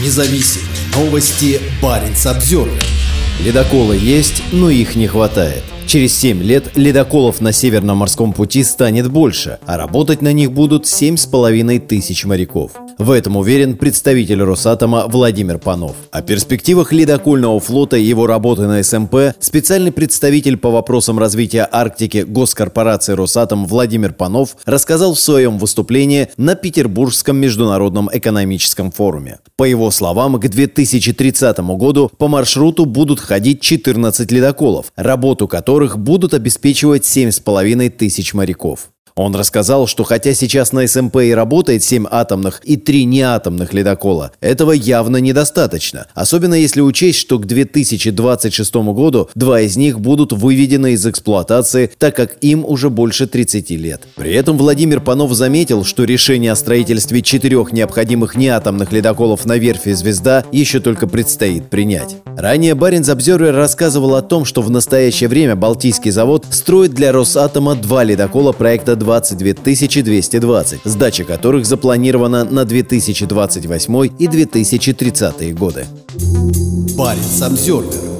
независим. Новости Баренц Обзервер. Ледоколы есть, но их не хватает. Через 7 лет ледоколов на Северном морском пути станет больше, а работать на них будут 7,5 тысяч моряков. В этом уверен представитель Росатома Владимир Панов. О перспективах ледокольного флота и его работы на СМП специальный представитель по вопросам развития Арктики госкорпорации Росатом Владимир Панов рассказал в своем выступлении на Петербургском международном экономическом форуме. По его словам, к 2030 году по маршруту будут ходить 14 ледоколов, работу которых будут обеспечивать 7,5 тысяч моряков. Он рассказал, что хотя сейчас на СМП и работает 7 атомных и 3 неатомных ледокола, этого явно недостаточно. Особенно если учесть, что к 2026 году два из них будут выведены из эксплуатации, так как им уже больше 30 лет. При этом Владимир Панов заметил, что решение о строительстве четырех необходимых неатомных ледоколов на верфи «Звезда» еще только предстоит принять. Ранее Баренц Обзервер рассказывал о том, что в настоящее время Балтийский завод строит для Росатома два ледокола проекта 22 220, сдача которых запланирована на 2028 и 2030 годы. Баренц Обзервер.